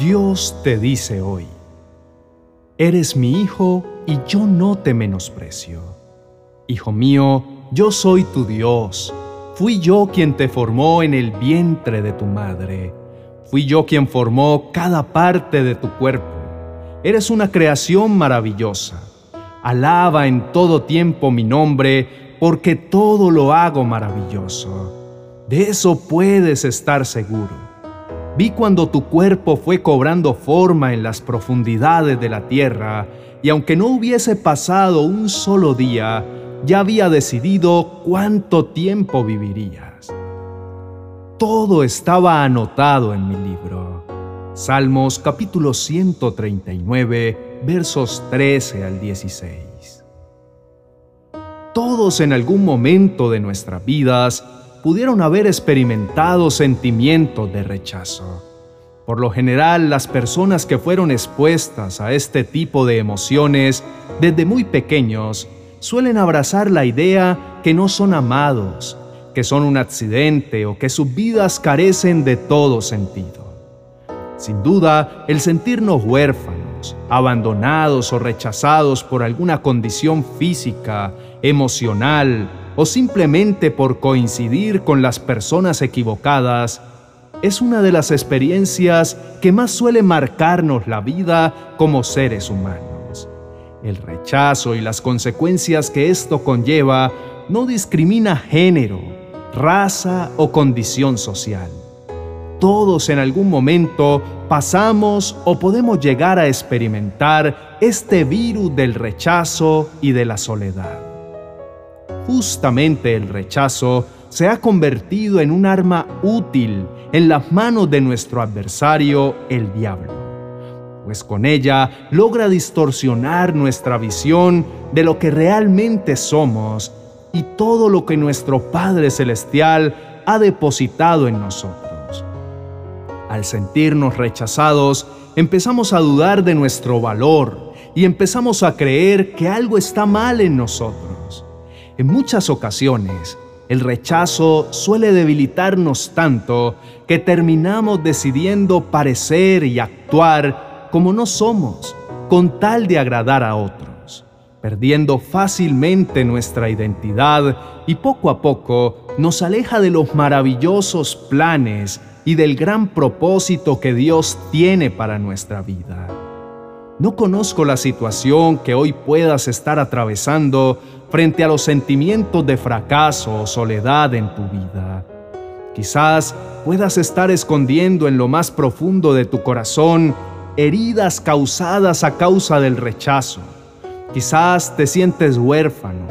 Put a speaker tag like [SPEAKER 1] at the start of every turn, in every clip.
[SPEAKER 1] Dios te dice hoy, Eres mi hijo y yo no te menosprecio. Hijo mío, yo soy tu Dios. Fui yo quien te formó en el vientre de tu madre. Fui yo quien formó cada parte de tu cuerpo. Eres una creación maravillosa. Alaba en todo tiempo mi nombre, porque todo lo hago maravilloso. De eso puedes estar seguro. Vi cuando tu cuerpo fue cobrando forma en las profundidades de la tierra, y aunque no hubiese pasado un solo día, ya había decidido cuánto tiempo vivirías. Todo estaba anotado en mi libro. Salmos capítulo 139, versos 13 al 16. Todos en algún momento de nuestras vidas pudieron haber experimentado sentimientos de rechazo. Por lo general, las personas que fueron expuestas a este tipo de emociones desde muy pequeños suelen abrazar la idea que no son amados, que son un accidente o que sus vidas carecen de todo sentido. Sin duda, el sentirnos huérfanos, abandonados o rechazados por alguna condición física, emocional o simplemente por coincidir con las personas equivocadas, es una de las experiencias que más suele marcarnos la vida como seres humanos. El rechazo y las consecuencias que esto conlleva no discrimina género, raza o condición social. Todos en algún momento pasamos o podemos llegar a experimentar este virus del rechazo y de la soledad justamente el rechazo se ha convertido en un arma útil en las manos de nuestro adversario, el diablo, pues con ella logra distorsionar nuestra visión de lo que realmente somos y todo lo que nuestro Padre Celestial ha depositado en nosotros. Al sentirnos rechazados, empezamos a dudar de nuestro valor y empezamos a creer que algo está mal en nosotros. En muchas ocasiones, el rechazo suele debilitarnos tanto que terminamos decidiendo parecer y actuar como no somos, con tal de agradar a otros, perdiendo fácilmente nuestra identidad y poco a poco nos aleja de los maravillosos planes y del gran propósito que Dios tiene para nuestra vida. No conozco la situación que hoy puedas estar atravesando frente a los sentimientos de fracaso o soledad en tu vida. Quizás puedas estar escondiendo en lo más profundo de tu corazón heridas causadas a causa del rechazo. Quizás te sientes huérfano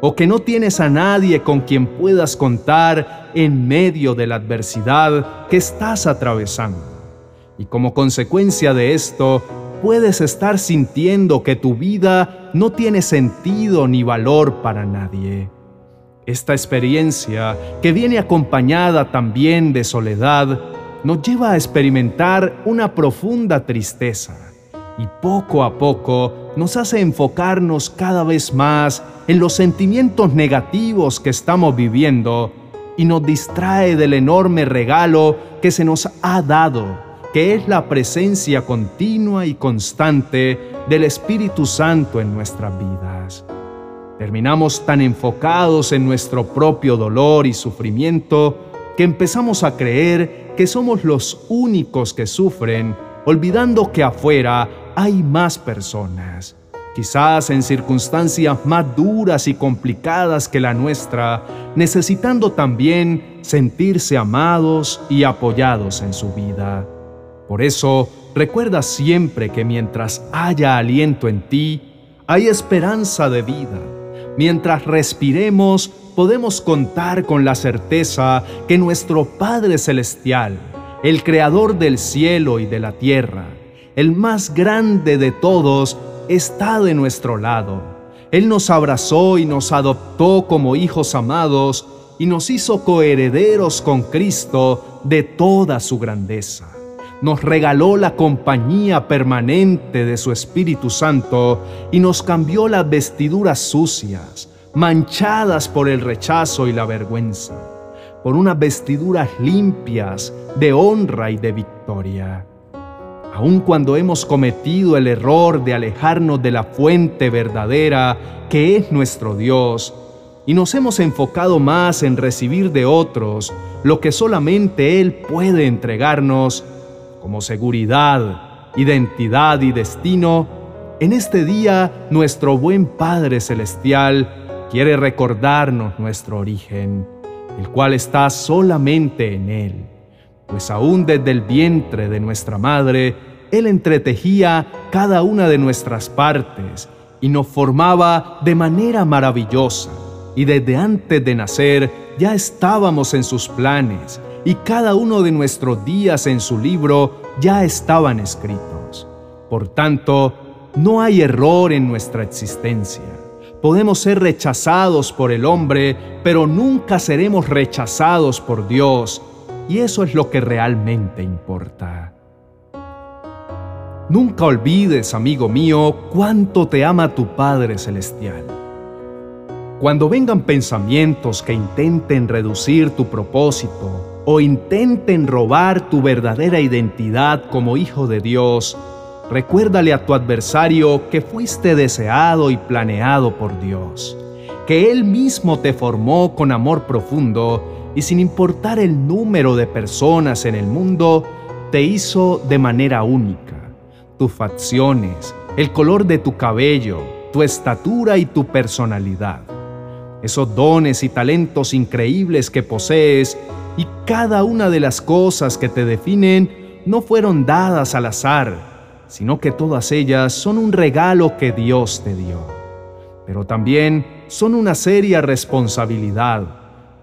[SPEAKER 1] o que no tienes a nadie con quien puedas contar en medio de la adversidad que estás atravesando. Y como consecuencia de esto, puedes estar sintiendo que tu vida no tiene sentido ni valor para nadie. Esta experiencia, que viene acompañada también de soledad, nos lleva a experimentar una profunda tristeza y poco a poco nos hace enfocarnos cada vez más en los sentimientos negativos que estamos viviendo y nos distrae del enorme regalo que se nos ha dado que es la presencia continua y constante del Espíritu Santo en nuestras vidas. Terminamos tan enfocados en nuestro propio dolor y sufrimiento que empezamos a creer que somos los únicos que sufren, olvidando que afuera hay más personas, quizás en circunstancias más duras y complicadas que la nuestra, necesitando también sentirse amados y apoyados en su vida. Por eso, recuerda siempre que mientras haya aliento en ti, hay esperanza de vida. Mientras respiremos, podemos contar con la certeza que nuestro Padre Celestial, el Creador del cielo y de la tierra, el más grande de todos, está de nuestro lado. Él nos abrazó y nos adoptó como hijos amados y nos hizo coherederos con Cristo de toda su grandeza nos regaló la compañía permanente de su Espíritu Santo y nos cambió las vestiduras sucias, manchadas por el rechazo y la vergüenza, por unas vestiduras limpias de honra y de victoria. aun cuando hemos cometido el error de alejarnos de la fuente verdadera que es nuestro Dios, y nos hemos enfocado más en recibir de otros lo que solamente Él puede entregarnos como seguridad, identidad y destino, en este día nuestro buen Padre Celestial quiere recordarnos nuestro origen, el cual está solamente en Él pues aún desde el vientre de nuestra madre, Él entretejía cada una de nuestras partes y nos formaba de manera maravillosa. Y desde antes de nacer ya estábamos en sus planes y cada uno de nuestros días en su libro ya estaban escritos. Por tanto, no hay error en nuestra existencia. Podemos ser rechazados por el hombre, pero nunca seremos rechazados por Dios, y eso es lo que realmente importa. Nunca olvides, amigo mío, cuánto te ama tu Padre Celestial. Cuando vengan pensamientos que intenten reducir tu propósito o intenten robar tu verdadera identidad como hijo de Dios, recuérdale a tu adversario que fuiste deseado y planeado por Dios, que Él mismo te formó con amor profundo y sin importar el número de personas en el mundo, te hizo de manera única. Tus facciones, el color de tu cabello, tu estatura y tu personalidad. Esos dones y talentos increíbles que posees y cada una de las cosas que te definen no fueron dadas al azar, sino que todas ellas son un regalo que Dios te dio. Pero también son una seria responsabilidad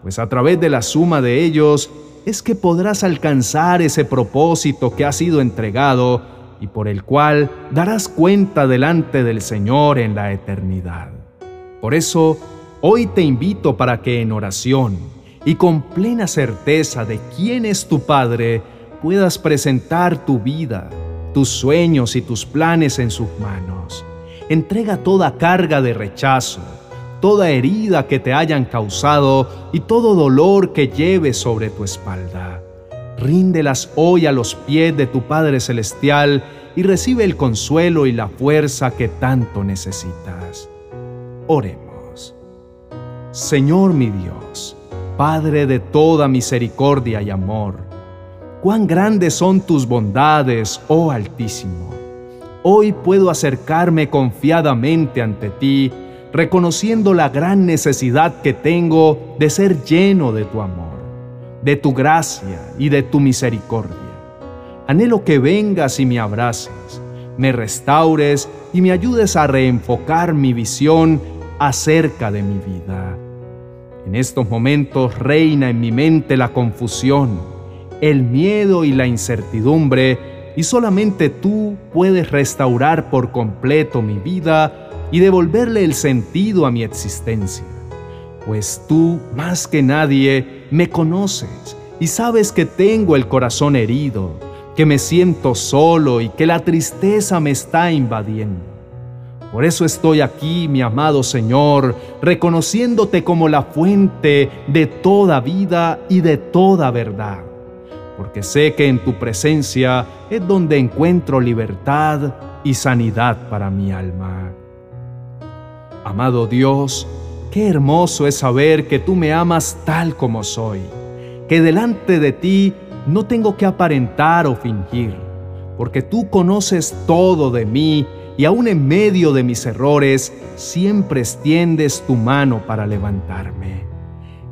[SPEAKER 1] pues a través de la suma de ellos es que podrás alcanzar ese propósito que ha sido entregado y por el cual darás cuenta delante del Señor en la eternidad. Por eso, hoy te invito para que en oración y con plena certeza de quién es tu Padre, puedas presentar tu vida, tus sueños y tus planes en sus manos. Entrega toda carga de rechazo, toda herida que te hayan causado y todo dolor que lleves sobre tu espalda. Ríndelas hoy a los pies de tu Padre Celestial y recibe el consuelo y la fuerza que tanto necesitas. Oremos. Señor mi Dios, Padre de toda misericordia y amor, cuán grandes son tus bondades, oh Altísimo. Hoy puedo acercarme confiadamente ante ti reconociendo la gran necesidad que tengo de ser lleno de tu amor, de tu gracia y de tu misericordia. Anhelo que vengas y me abraces, me restaures y me ayudes a reenfocar mi visión acerca de mi vida. En estos momentos reina en mi mente la confusión, el miedo y la incertidumbre, y solamente tú puedes restaurar por completo mi vida y devolverle el sentido a mi existencia. Pues tú, más que nadie, me conoces y sabes que tengo el corazón herido, que me siento solo y que la tristeza me está invadiendo. Por eso estoy aquí, mi amado Señor, reconociéndote como la fuente de toda vida y de toda verdad, porque sé que en tu presencia es donde encuentro libertad y sanidad para mi alma. Amado Dios, qué hermoso es saber que tú me amas tal como soy, que delante de ti no tengo que aparentar o fingir, porque tú conoces todo de mí y aún en medio de mis errores siempre extiendes tu mano para levantarme.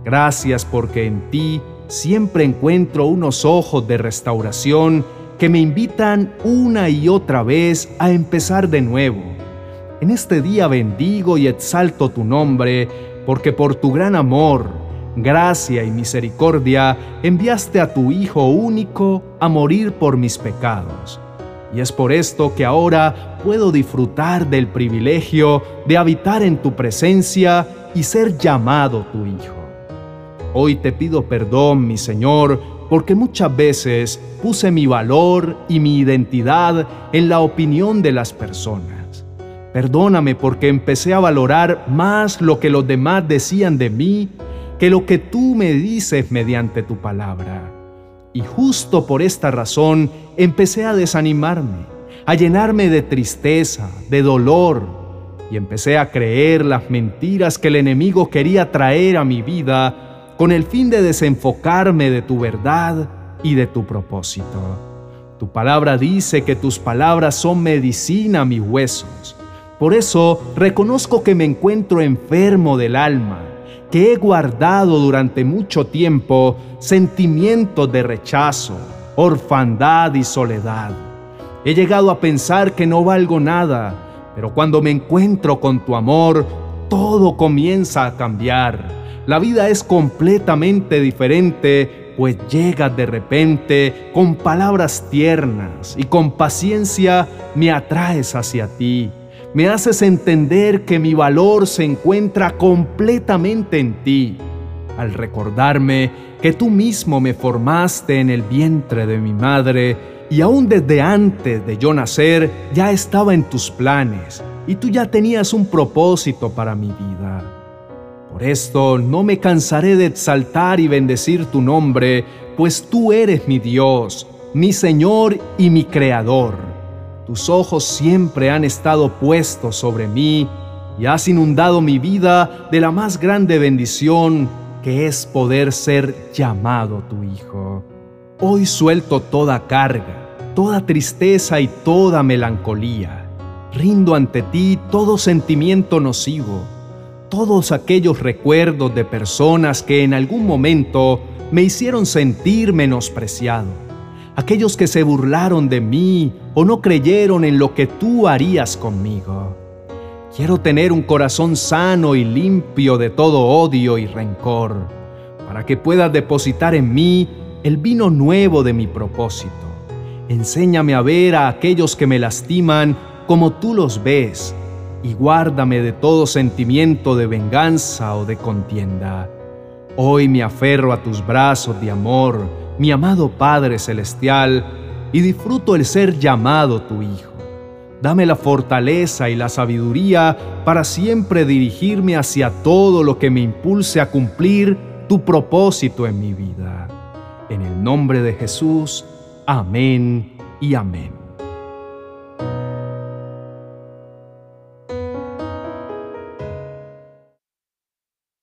[SPEAKER 1] Gracias porque en ti siempre encuentro unos ojos de restauración que me invitan una y otra vez a empezar de nuevo en este día bendigo y exalto tu nombre, porque por tu gran amor, gracia y misericordia enviaste a tu Hijo único a morir por mis pecados. Y es por esto que ahora puedo disfrutar del privilegio de habitar en tu presencia y ser llamado tu Hijo. Hoy te pido perdón, mi Señor, porque muchas veces puse mi valor y mi identidad en la opinión de las personas Perdóname porque empecé a valorar más lo que los demás decían de mí que lo que tú me dices mediante tu palabra. Y justo por esta razón empecé a desanimarme, a llenarme de tristeza, de dolor, y empecé a creer las mentiras que el enemigo quería traer a mi vida con el fin de desenfocarme de tu verdad y de tu propósito. Tu palabra dice que tus palabras son medicina a mis huesos. Por eso reconozco que me encuentro enfermo del alma, que he guardado durante mucho tiempo sentimientos de rechazo, orfandad y soledad. He llegado a pensar que no valgo nada, pero cuando me encuentro con tu amor, todo comienza a cambiar. La vida es completamente diferente pues llegas de repente con palabras tiernas y con paciencia me atraes hacia ti. Me haces entender que mi valor se encuentra completamente en ti. Al recordarme que tú mismo me formaste en el vientre de mi madre y aún desde antes de yo nacer ya estaba en tus planes y tú ya tenías un propósito para mi vida. Por esto no me cansaré de exaltar y bendecir tu nombre, pues tú eres mi Dios, mi Señor y mi Creador. Tus ojos siempre han estado puestos sobre mí y has inundado mi vida de la más grande bendición que es poder ser llamado tu Hijo. Hoy suelto toda carga, toda tristeza y toda melancolía. Rindo ante ti todo sentimiento nocivo todos aquellos recuerdos de personas que en algún momento me hicieron sentir menospreciado, aquellos que se burlaron de mí o no creyeron en lo que tú harías conmigo. Quiero tener un corazón sano y limpio de todo odio y rencor, para que puedas depositar en mí el vino nuevo de mi propósito. Enséñame a ver a aquellos que me lastiman como tú los ves y guárdame de todo sentimiento de venganza o de contienda. Hoy me aferro a tus brazos de amor, mi amado Padre Celestial, y disfruto el ser llamado tu Hijo. Dame la fortaleza y la sabiduría para siempre dirigirme hacia todo lo que me impulse a cumplir tu propósito en mi vida. En el nombre de Jesús, amén y amén.